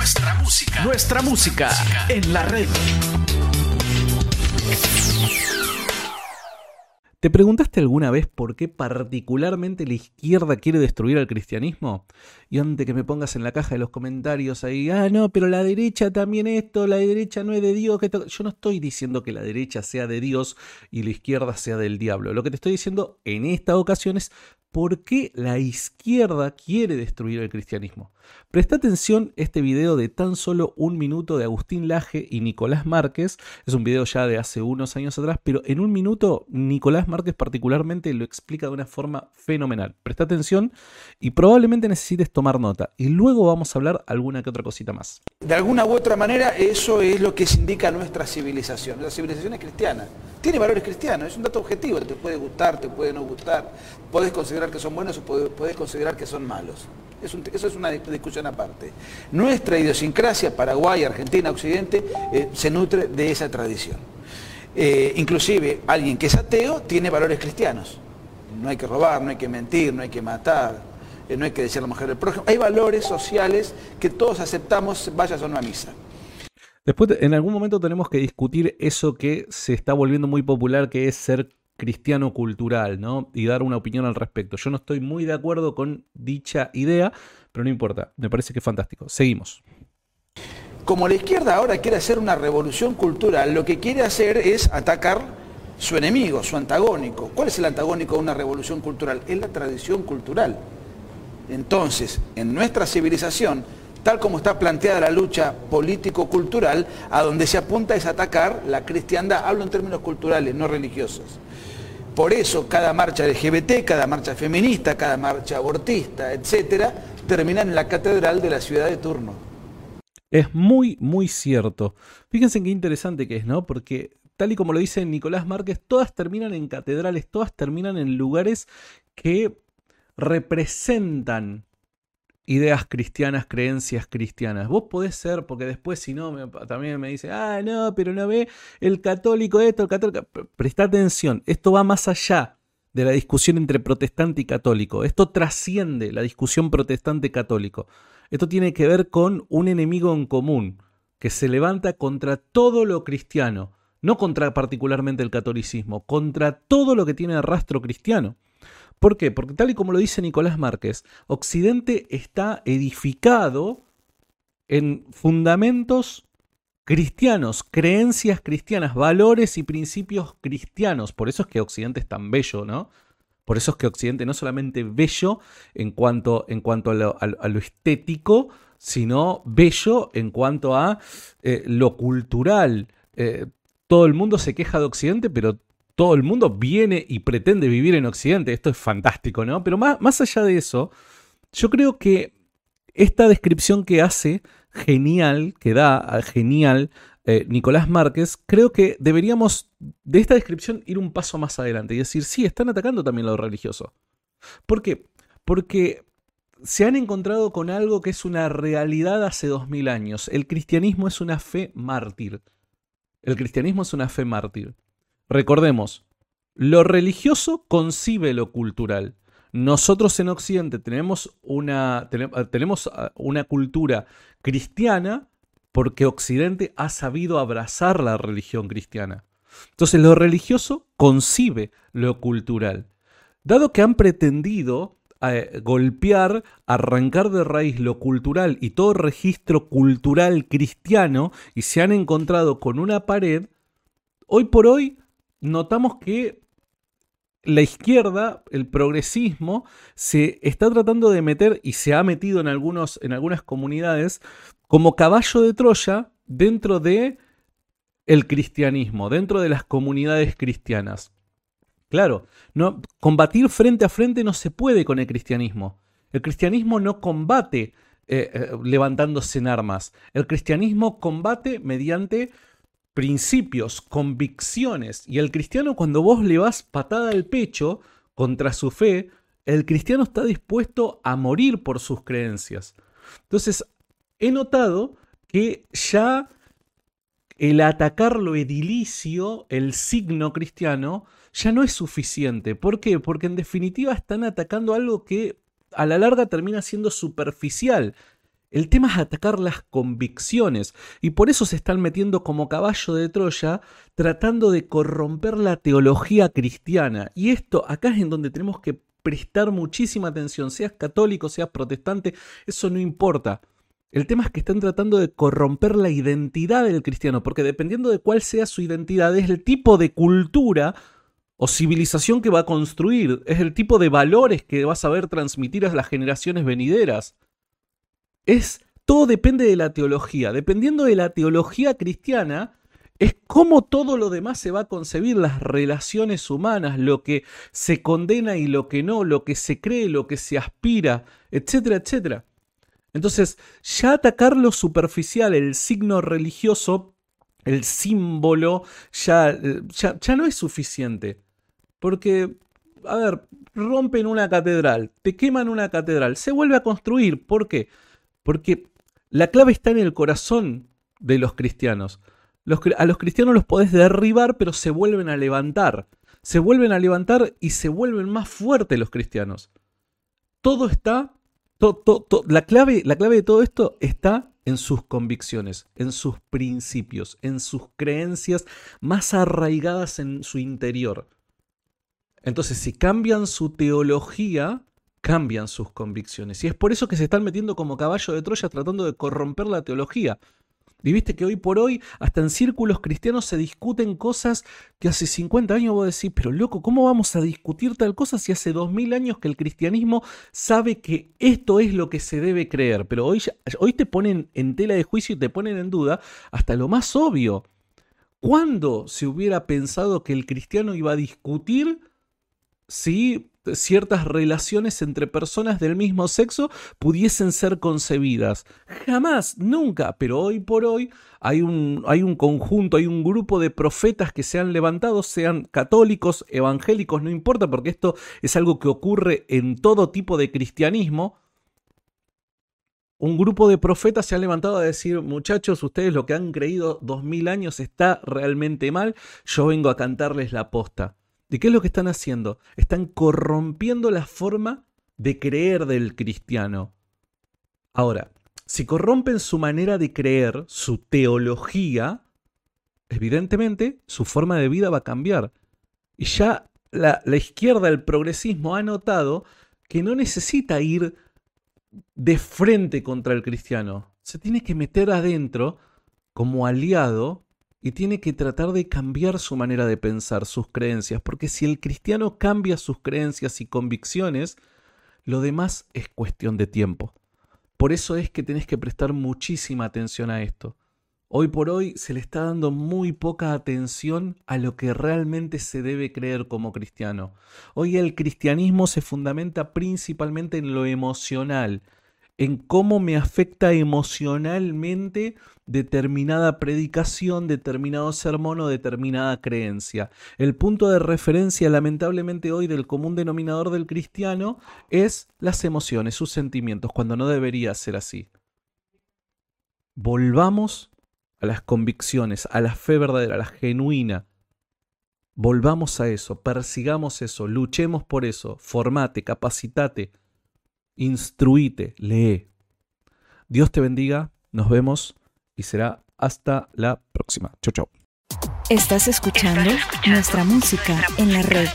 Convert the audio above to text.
Nuestra música. Nuestra música en la red. ¿Te preguntaste alguna vez por qué particularmente la izquierda quiere destruir al cristianismo? Y antes que me pongas en la caja de los comentarios ahí, ah, no, pero la derecha también esto, la derecha no es de Dios. Que Yo no estoy diciendo que la derecha sea de Dios y la izquierda sea del diablo. Lo que te estoy diciendo en esta ocasión es por qué la izquierda quiere destruir el cristianismo. Presta atención este video de tan solo un minuto de Agustín Laje y Nicolás Márquez. Es un video ya de hace unos años atrás, pero en un minuto Nicolás Márquez particularmente lo explica de una forma fenomenal. Presta atención y probablemente necesites tomar nota. Y luego vamos a hablar alguna que otra cosita más. De alguna u otra manera eso es lo que indica nuestra civilización. La civilización es cristiana. Tiene valores cristianos, es un dato objetivo. Te puede gustar, te puede no gustar. Puedes considerar que son buenos o puedes considerar que son malos. Eso es una discusión aparte. Nuestra idiosincrasia, Paraguay, Argentina, Occidente, eh, se nutre de esa tradición. Eh, inclusive alguien que es ateo tiene valores cristianos. No hay que robar, no hay que mentir, no hay que matar, eh, no hay que decir a la mujer del prójimo. Hay valores sociales que todos aceptamos, vayas a una misa. Después, en algún momento tenemos que discutir eso que se está volviendo muy popular, que es ser cristiano cultural, ¿no? Y dar una opinión al respecto. Yo no estoy muy de acuerdo con dicha idea, pero no importa, me parece que es fantástico. Seguimos. Como la izquierda ahora quiere hacer una revolución cultural, lo que quiere hacer es atacar su enemigo, su antagónico. ¿Cuál es el antagónico de una revolución cultural? Es la tradición cultural. Entonces, en nuestra civilización, tal como está planteada la lucha político-cultural, a donde se apunta es atacar la cristiandad, hablo en términos culturales, no religiosos. Por eso cada marcha LGBT, cada marcha feminista, cada marcha abortista, etcétera, terminan en la catedral de la ciudad de turno. Es muy, muy cierto. Fíjense qué interesante que es, ¿no? Porque tal y como lo dice Nicolás Márquez, todas terminan en catedrales, todas terminan en lugares que representan ideas cristianas, creencias cristianas. Vos podés ser, porque después si no, también me dice, ah, no, pero no ve el católico esto, el católico... Presta atención, esto va más allá de la discusión entre protestante y católico. Esto trasciende la discusión protestante-católico. Esto tiene que ver con un enemigo en común que se levanta contra todo lo cristiano, no contra particularmente el catolicismo, contra todo lo que tiene rastro cristiano. ¿Por qué? Porque tal y como lo dice Nicolás Márquez, Occidente está edificado en fundamentos cristianos, creencias cristianas, valores y principios cristianos. Por eso es que Occidente es tan bello, ¿no? Por eso es que Occidente no solamente bello en cuanto, en cuanto a, lo, estético, sino bello en cuanto a eh, lo cultural. Eh, todo el mundo se queja de Occidente, pero todo el mundo viene y pretende vivir en Occidente. Esto es fantástico, ¿no? Pero más, más allá de eso, yo creo que esta descripción que hace, genial, que da genial eh, Nicolás Márquez, creo que deberíamos de esta descripción ir un paso más adelante y decir, sí, están atacando también lo religioso. ¿Por qué? Porque se han encontrado con algo que es una realidad hace dos mil años. El cristianismo es una fe mártir. El cristianismo es una fe mártir. Recordemos, lo religioso concibe lo cultural. Nosotros en Occidente tenemos una, tenemos ah, una cultura cristiana porque Occidente ha sabido abrazar la religión cristiana. Entonces lo religioso concibe lo cultural. Dado que han pretendido eh, golpear, arrancar de raíz lo cultural y todo registro cultural cristiano y se han encontrado con una pared, hoy por hoy notamos que la izquierda, el progresismo, se está tratando de meter y se ha metido en, algunos, en algunas comunidades como caballo de Troya dentro de el cristianismo, dentro de las comunidades cristianas. Claro, no, combatir frente a frente no se puede con el cristianismo. El cristianismo no combate eh, eh, levantándose en armas. El cristianismo combate mediante principios, convicciones. Y el cristiano cuando vos le vas patada al pecho contra su fe, el cristiano está dispuesto a morir por sus creencias. Entonces, he notado que ya el atacar lo edilicio, el signo cristiano, ya no es suficiente. ¿Por qué? Porque en definitiva están atacando algo que a la larga termina siendo superficial, El tema es atacar las convicciones y por eso se están metiendo como caballo de Troya tratando de corromper la teología cristiana. Y esto acá es en donde tenemos que prestar muchísima atención, seas católico, seas protestante, eso no importa. El tema es que están tratando de corromper la identidad del cristiano, porque dependiendo de cuál sea su identidad, es el tipo de cultura o civilización que va a construir, es el tipo de valores que va a saber transmitir a las generaciones venideras. Es todo depende de la teología. Dependiendo de la teología cristiana, es cómo todo lo demás se va a concebir, las relaciones humanas, lo que se condena y lo que no, lo que se cree, lo que se aspira, etcétera, etcétera. Entonces, ya atacar lo superficial, el signo religioso, el símbolo, ya, ya, ya no es suficiente. Porque, a ver, rompen una catedral, te queman una catedral, se vuelve a construir. ¿Por qué? Porque la clave está en el corazón de los cristianos. a los cristianos los podés derribar, pero se vuelven a levantar. Se vuelven a levantar y se vuelven más fuertes los cristianos. Todo está, la, clave, la clave de todo esto está en sus convicciones, en sus principios, en sus creencias más arraigadas en su interior. Entonces, si cambian su teología, cambian sus convicciones. Y es por eso que se están metiendo como caballo de Troya tratando de corromper la teología. Y viste que hoy por hoy, hasta en círculos cristianos se discuten cosas que hace 50 años vos decís, pero loco, ¿cómo vamos a discutir tal cosa si hace 2000 años que el cristianismo sabe que esto es lo que se debe creer? Pero hoy, hoy te ponen en tela de juicio y te ponen en duda hasta lo más obvio. ¿Cuándo se hubiera pensado que el cristiano iba a discutir si ciertas relaciones entre personas del mismo sexo pudiesen ser concebidas. Jamás, nunca, pero hoy por hoy hay un, hay un conjunto, hay un grupo de profetas que se han levantado, sean católicos, evangélicos, no importa, porque esto es algo que ocurre en todo tipo de cristianismo. Un grupo de profetas se ha levantado a decir, muchachos, ustedes lo que han creído dos mil años está realmente mal, yo vengo a cantarles la posta. ¿De qué es lo que están haciendo? Están corrompiendo la forma de creer del cristiano. Ahora, si corrompen su manera de creer, su teología, evidentemente su forma de vida va a cambiar. Y ya la, la izquierda, el progresismo, ha notado que no necesita ir de frente contra el cristiano. Se tiene que meter adentro como aliado y tiene que tratar de cambiar su manera de pensar, sus creencias, porque si el cristiano cambia sus creencias y convicciones, lo demás es cuestión de tiempo. Por eso es que tenés que prestar muchísima atención a esto. Hoy por hoy se le está dando muy poca atención a lo que realmente se debe creer como cristiano. Hoy el cristianismo se fundamenta principalmente en lo emocional, en cómo me afecta emocionalmente determinada predicación, determinado sermón o determinada creencia. El punto de referencia, lamentablemente hoy, del común denominador del cristiano es las emociones, sus sentimientos, cuando no debería ser así. Volvamos a las convicciones, a la fe verdadera, a la genuina. Volvamos a eso, persigamos eso, luchemos por eso, formate, capacitate instruite, lee. Dios te bendiga, nos vemos y será hasta la próxima. Chau, chau. Estás escuchando nuestra música en la red.